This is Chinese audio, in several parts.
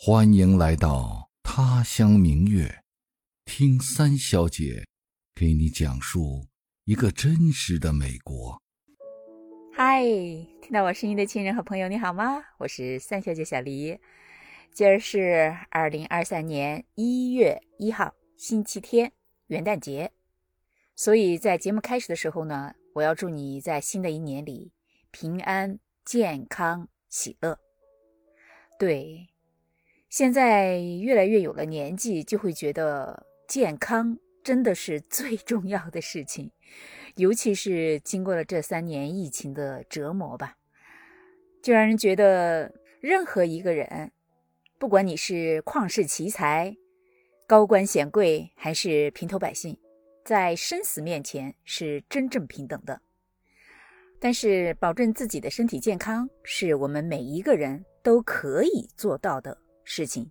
欢迎来到他乡明月，听三小姐给你讲述一个真实的美国。嗨，听到我声音的亲人和朋友，你好吗？我是三小姐小黎。今儿是二零二三年一月一号，星期天，元旦节。所以在节目开始的时候呢，我要祝你在新的一年里平安、健康、喜乐。对。现在越来越有了年纪，就会觉得健康真的是 最重要的事情，尤其是经过了这三年疫情的折磨吧，就让人觉得任何一个人，不管你是旷世奇才、高官显贵，还是平头百姓，在生死面前是真正平等的。但是，保证自己的身体健康，是我们每一个人都可以做到的。事情，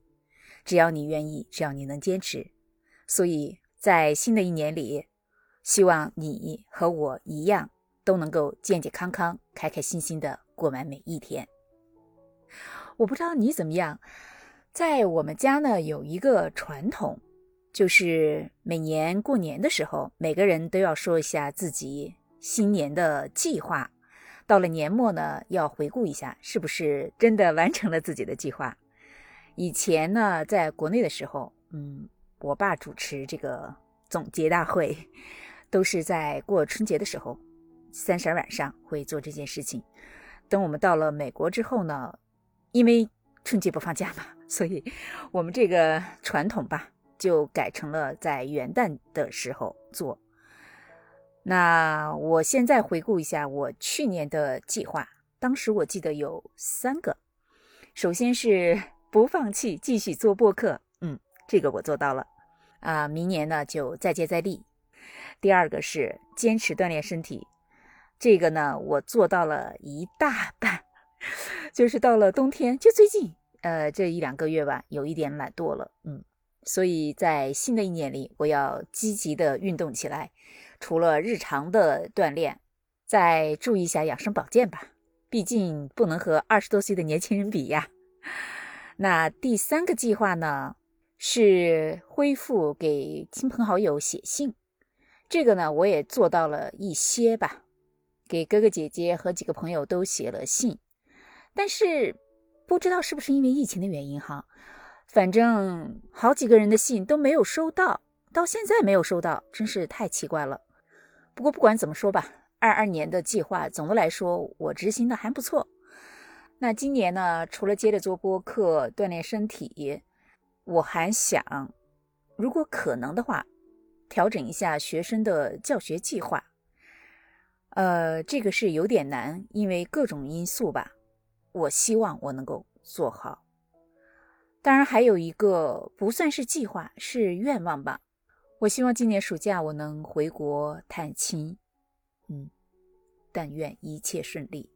只要你愿意，只要你能坚持，所以在新的一年里，希望你和我一样都能够健健康康、开开心心的过完每一天。我不知道你怎么样，在我们家呢有一个传统，就是每年过年的时候，每个人都要说一下自己新年的计划。到了年末呢，要回顾一下是不是真的完成了自己的计划。以前呢，在国内的时候，嗯，我爸主持这个总结大会，都是在过春节的时候，三十晚上会做这件事情。等我们到了美国之后呢，因为春节不放假嘛，所以我们这个传统吧，就改成了在元旦的时候做。那我现在回顾一下我去年的计划，当时我记得有三个，首先是。不放弃，继续做播客。嗯，这个我做到了。啊，明年呢就再接再厉。第二个是坚持锻炼身体，这个呢我做到了一大半。就是到了冬天，就最近，呃，这一两个月吧，有一点懒惰了。嗯，所以在新的一年里，我要积极的运动起来。除了日常的锻炼，再注意一下养生保健吧。毕竟不能和二十多岁的年轻人比呀。那第三个计划呢，是恢复给亲朋好友写信。这个呢，我也做到了一些吧，给哥哥姐姐和几个朋友都写了信。但是不知道是不是因为疫情的原因哈，反正好几个人的信都没有收到，到现在没有收到，真是太奇怪了。不过不管怎么说吧，二二年的计划总的来说我执行的还不错。那今年呢，除了接着做播客锻炼身体，我还想，如果可能的话，调整一下学生的教学计划。呃，这个是有点难，因为各种因素吧。我希望我能够做好。当然，还有一个不算是计划，是愿望吧。我希望今年暑假我能回国探亲。嗯，但愿一切顺利。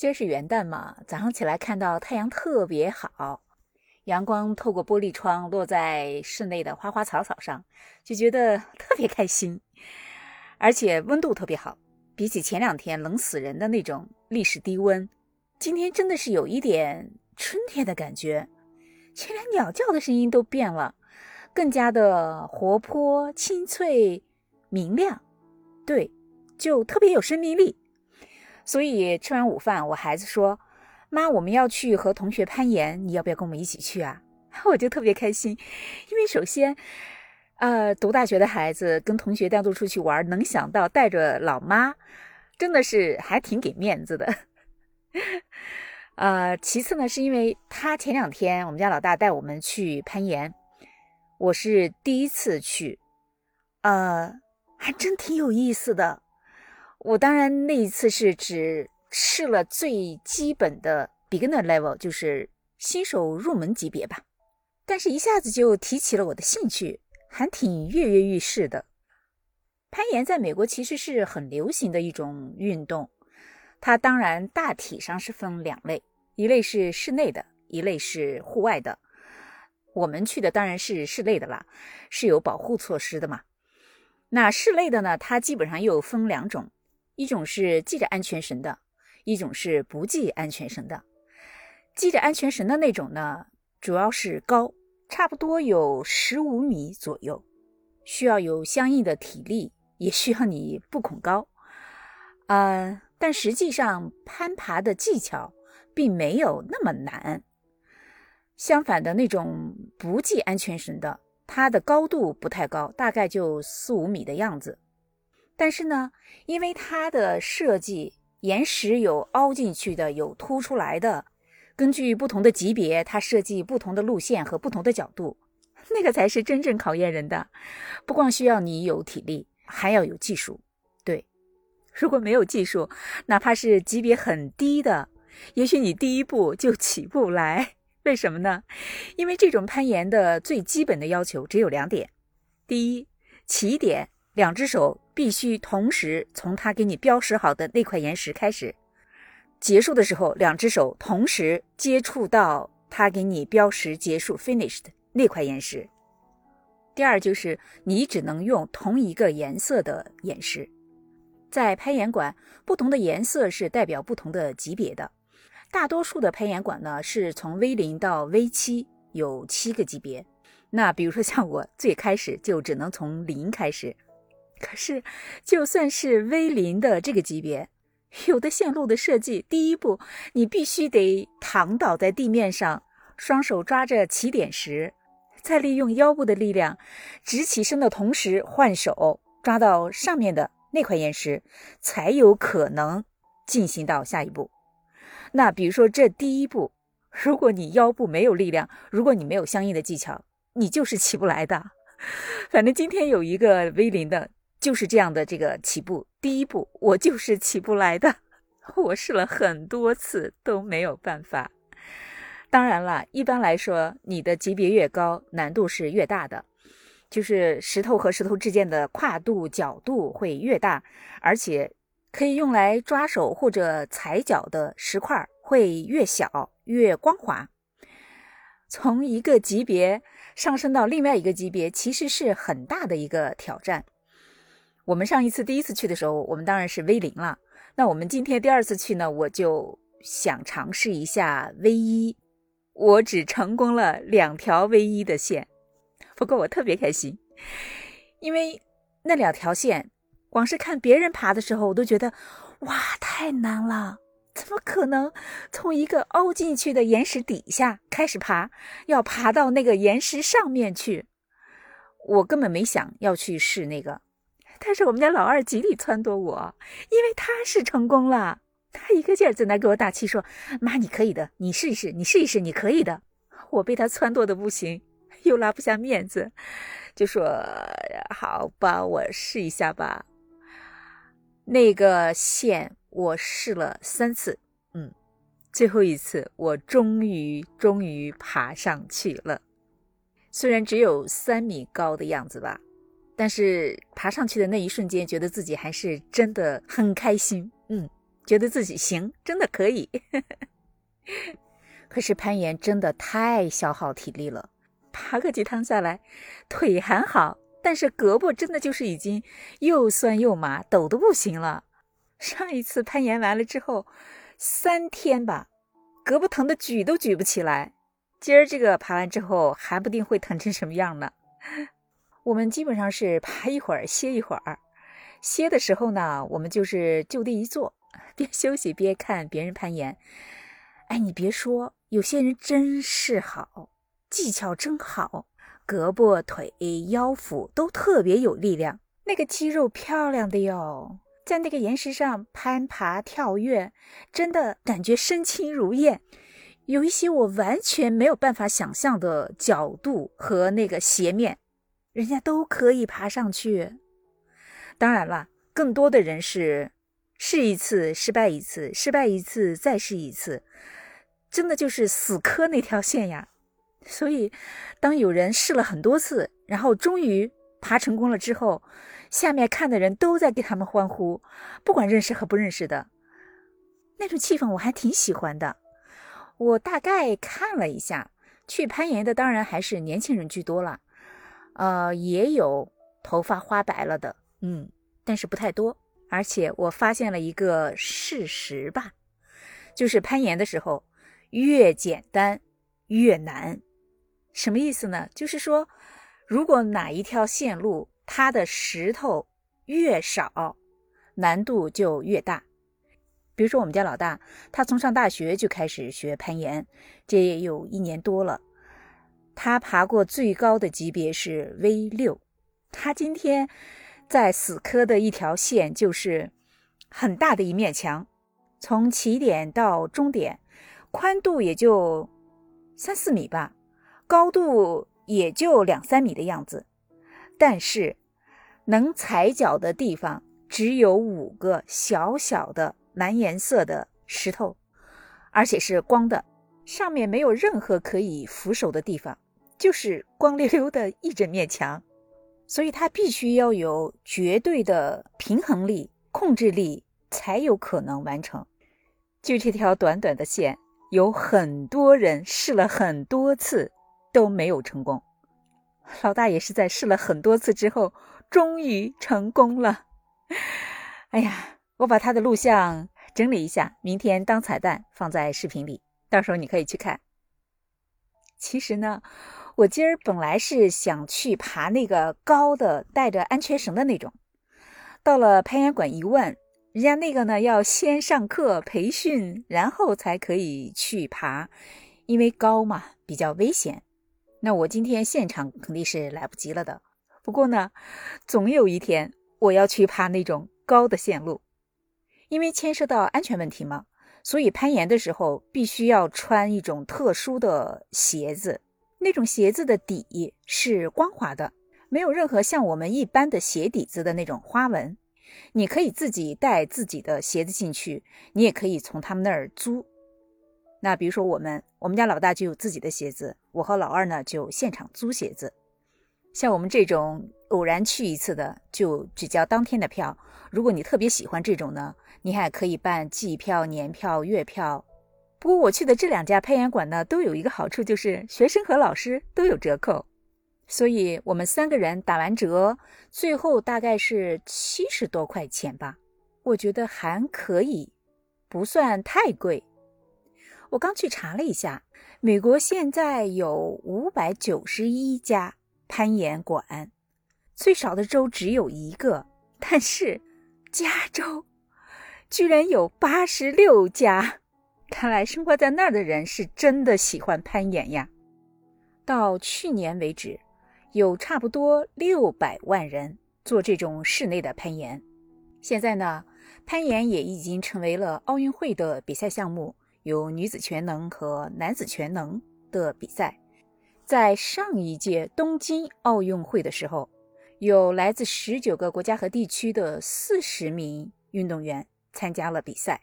今儿是元旦嘛，早上起来看到太阳特别好，阳光透过玻璃窗落在室内的花花草草上，就觉得特别开心，而且温度特别好，比起前两天冷死人的那种历史低温，今天真的是有一点春天的感觉，却连鸟叫的声音都变了，更加的活泼、清脆、明亮，对，就特别有生命力。所以吃完午饭，我孩子说：“妈，我们要去和同学攀岩，你要不要跟我们一起去啊？” 我就特别开心，因为首先，呃，读大学的孩子跟同学单独出去玩，能想到带着老妈，真的是还挺给面子的。呃，其次呢，是因为他前两天我们家老大带我们去攀岩，我是第一次去，呃，还真挺有意思的。我当然那一次是只试了最基本的 beginner level，就是新手入门级别吧，但是一下子就提起了我的兴趣，还挺跃跃欲试的。攀岩在美国其实是很流行的一种运动，它当然大体上是分两类，一类是室内的，一类是户外的。我们去的当然是室内的啦，是有保护措施的嘛。那室内的呢，它基本上又分两种。一种是系着安全绳的，一种是不系安全绳的。系着安全绳的那种呢，主要是高，差不多有十五米左右，需要有相应的体力，也需要你不恐高。呃，但实际上攀爬的技巧并没有那么难。相反的那种不系安全绳的，它的高度不太高，大概就四五米的样子。但是呢，因为它的设计，岩石有凹进去的，有凸出来的，根据不同的级别，它设计不同的路线和不同的角度，那个才是真正考验人的。不光需要你有体力，还要有技术。对如果没有技术，哪怕是级别很低的，也许你第一步就起不来。为什么呢？因为这种攀岩的最基本的要求只有两点：第一，起点两只手必须同时从他给你标识好的那块岩石开始；结束的时候，两只手同时接触到他给你标识结束 （finished） 那块岩石。第二就是你只能用同一个颜色的岩石。在攀岩馆，不同的颜色是代表不同的级别的。大多数的攀岩馆呢，是从 V 零到 V 七，有七个级别。那比如说像我，最开始就只能从零开始。可是，就算是 V 零的这个级别，有的线路的设计，第一步你必须得躺倒在地面上，双手抓着起点石，再利用腰部的力量，直起身的同时换手抓到上面的。那块岩石才有可能进行到下一步。那比如说这第一步，如果你腰部没有力量，如果你没有相应的技巧，你就是起不来的。反正今天有一个 V 零的，就是这样的这个起步第一步，我就是起不来的。我试了很多次都没有办法。当然了，一般来说，你的级别越高，难度是越大的。就是石头和石头之间的跨度角度会越大，而且可以用来抓手或者踩脚的石块会越小越光滑。从一个级别上升到另外一个级别，其实是很大的一个挑战。我们上一次第一次去的时候，我们当然是 V 零了。那我们今天第二次去呢，我就想尝试一下 V 一。我只成功了两条 V 一的线。不过我特别开心，因为那两条线，光是看别人爬的时候，我都觉得哇，太难了！怎么可能从一个凹进去的岩石底下开始爬，要爬到那个岩石上面去？我根本没想要去试那个。但是我们家老二极力撺掇我，因为他是成功了，他一个劲儿在那给我打气，说：“妈，你可以的，你试一试，你试一试，你可以的。”我被他撺掇的不行。又拉不下面子，就说：“好吧，我试一下吧。”那个线我试了三次，嗯，最后一次我终于终于爬上去了。虽然只有三米高的样子吧，但是爬上去的那一瞬间，觉得自己还是真的很开心，嗯，觉得自己行，真的可以。可是攀岩真的太消耗体力了。爬个几趟下来，腿还好，但是胳膊真的就是已经又酸又麻，抖得不行了。上一次攀岩完了之后，三天吧，胳膊疼的举都举不起来。今儿这个爬完之后，还不定会疼成什么样呢。我们基本上是爬一会儿歇一会儿，歇的时候呢，我们就是就地一坐，边休息边看别人攀岩。哎，你别说，有些人真是好。技巧真好，胳膊、腿、腰腹都特别有力量，那个肌肉漂亮的哟，在那个岩石上攀爬跳跃，真的感觉身轻如燕。有一些我完全没有办法想象的角度和那个斜面，人家都可以爬上去。当然了，更多的人是试一次失败一次，失败一次再试一次，真的就是死磕那条线呀。所以，当有人试了很多次，然后终于爬成功了之后，下面看的人都在给他们欢呼，不管认识和不认识的，那种气氛我还挺喜欢的。我大概看了一下，去攀岩的当然还是年轻人居多了，呃，也有头发花白了的，嗯，但是不太多。而且我发现了一个事实吧，就是攀岩的时候越简单越难。什么意思呢？就是说，如果哪一条线路它的石头越少，难度就越大。比如说，我们家老大，他从上大学就开始学攀岩，这也有一年多了。他爬过最高的级别是 V 六。他今天在死磕的一条线就是很大的一面墙，从起点到终点，宽度也就三四米吧。高度也就两三米的样子，但是能踩脚的地方只有五个小小的蓝颜色的石头，而且是光的，上面没有任何可以扶手的地方，就是光溜溜的一整面墙，所以它必须要有绝对的平衡力、控制力才有可能完成。就这条短短的线，有很多人试了很多次。都没有成功，老大也是在试了很多次之后，终于成功了。哎呀，我把他的录像整理一下，明天当彩蛋放在视频里，到时候你可以去看。其实呢，我今儿本来是想去爬那个高的带着安全绳的那种，到了攀岩馆一问，人家那个呢要先上课培训，然后才可以去爬，因为高嘛，比较危险。那我今天现场肯定是来不及了的。不过呢，总有一天我要去爬那种高的线路，因为牵涉到安全问题嘛，所以攀岩的时候必须要穿一种特殊的鞋子。那种鞋子的底是光滑的，没有任何像我们一般的鞋底子的那种花纹。你可以自己带自己的鞋子进去，你也可以从他们那儿租。那比如说我们，我们家老大就有自己的鞋子，我和老二呢就现场租鞋子。像我们这种偶然去一次的，就只交当天的票。如果你特别喜欢这种呢，你还可以办季票、年票、月票。不过我去的这两家攀岩馆呢，都有一个好处，就是学生和老师都有折扣，所以我们三个人打完折，最后大概是七十多块钱吧。我觉得还可以，不算太贵。我刚去查了一下，美国现在有五百九十一家攀岩馆，最少的州只有一个，但是加州居然有八十六家。看来生活在那儿的人是真的喜欢攀岩呀。到去年为止，有差不多六百万人做这种室内的攀岩。现在呢，攀岩也已经成为了奥运会的比赛项目。有女子全能和男子全能的比赛，在上一届东京奥运会的时候，有来自十九个国家和地区的四十名运动员参加了比赛。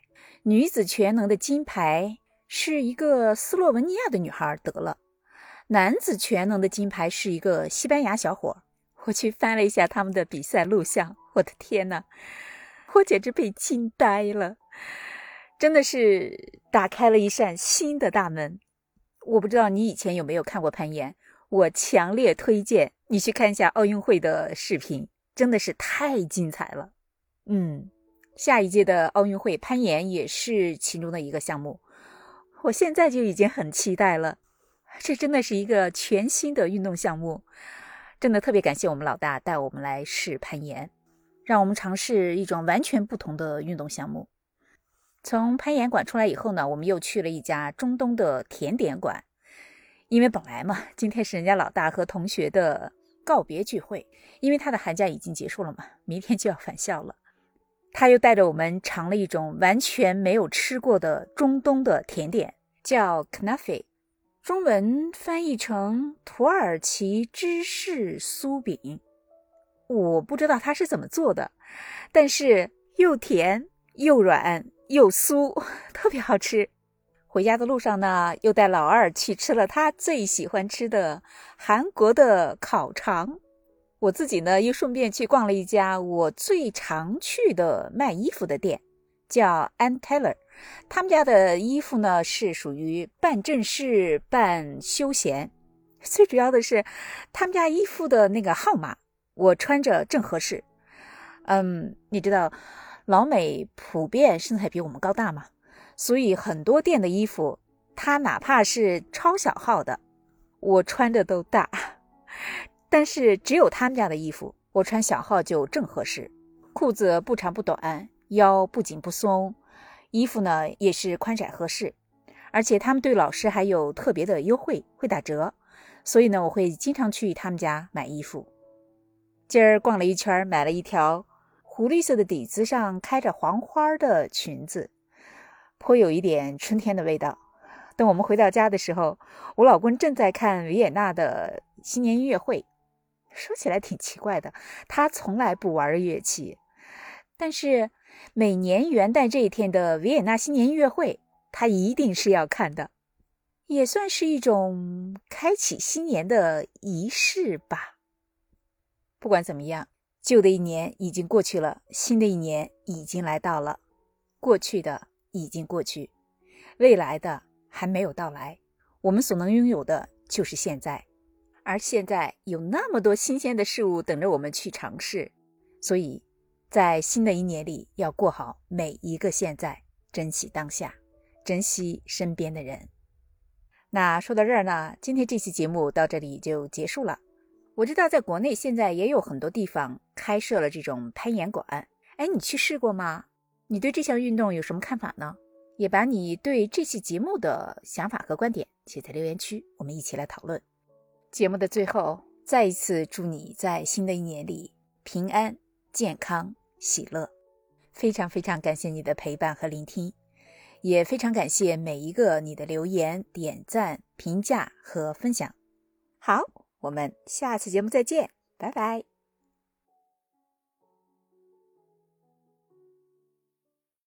女子全能的金牌是一个斯洛文尼亚的女孩得了，男子全能的金牌是一个西班牙小伙。我去翻了一下他们的比赛录像，我的天呐，我简直被惊呆了。真的是打开了一扇新的大门。我不知道你以前有没有看过攀岩，我强烈推荐你去看一下奥运会的视频，真的是太精彩了。嗯，下一届的奥运会攀岩也是其中的一个项目，我现在就已经很期待了。这真的是一个全新的运动项目，真的特别感谢我们老大带我们来试攀岩，让我们尝试一种完全不同的运动项目。从攀岩馆出来以后呢，我们又去了一家中东的甜点馆，因为本来嘛，今天是人家老大和同学的告别聚会，因为他的寒假已经结束了嘛，明天就要返校了。他又带着我们尝了一种完全没有吃过的中东的甜点，叫 knafe，中文翻译成土耳其芝士酥饼。我不知道它是怎么做的，但是又甜又软。又酥，特别好吃。回家的路上呢，又带老二去吃了他最喜欢吃的韩国的烤肠。我自己呢，又顺便去逛了一家我最常去的卖衣服的店，叫 Ann Taylor。他们家的衣服呢，是属于半正式半休闲。最主要的是，他们家衣服的那个号码，我穿着正合适。嗯，你知道。老美普遍身材比我们高大嘛，所以很多店的衣服，它哪怕是超小号的，我穿着都大，但是只有他们家的衣服，我穿小号就正合适。裤子不长不短，腰不紧不松，衣服呢也是宽窄合适。而且他们对老师还有特别的优惠，会打折，所以呢，我会经常去他们家买衣服。今儿逛了一圈，买了一条湖绿色的底子上开着黄花的裙子，颇有一点春天的味道。等我们回到家的时候，我老公正在看维也纳的新年音乐会。说起来挺奇怪的，他从来不玩乐器，但是每年元旦这一天的维也纳新年音乐会。他一定是要看的，也算是一种开启新年的仪式吧。不管怎么样，旧的一年已经过去了，新的一年已经来到了。过去的已经过去，未来的还没有到来。我们所能拥有的就是现在，而现在有那么多新鲜的事物等着我们去尝试。所以，在新的一年里，要过好每一个现在，珍惜当下。珍惜身边的人。那说到这儿呢，今天这期节目到这里就结束了。我知道在国内现在也有很多地方开设了这种攀岩馆，哎，你去试过吗？你对这项运动有什么看法呢？也把你对这期节目的想法和观点写在留言区，我们一起来讨论。节目的最后，再一次祝你在新的一年里平安、健康、喜乐。非常非常感谢你的陪伴和聆听。也非常感谢每一个你的留言、点赞、评价和分享。好，我们下次节目再见，拜拜。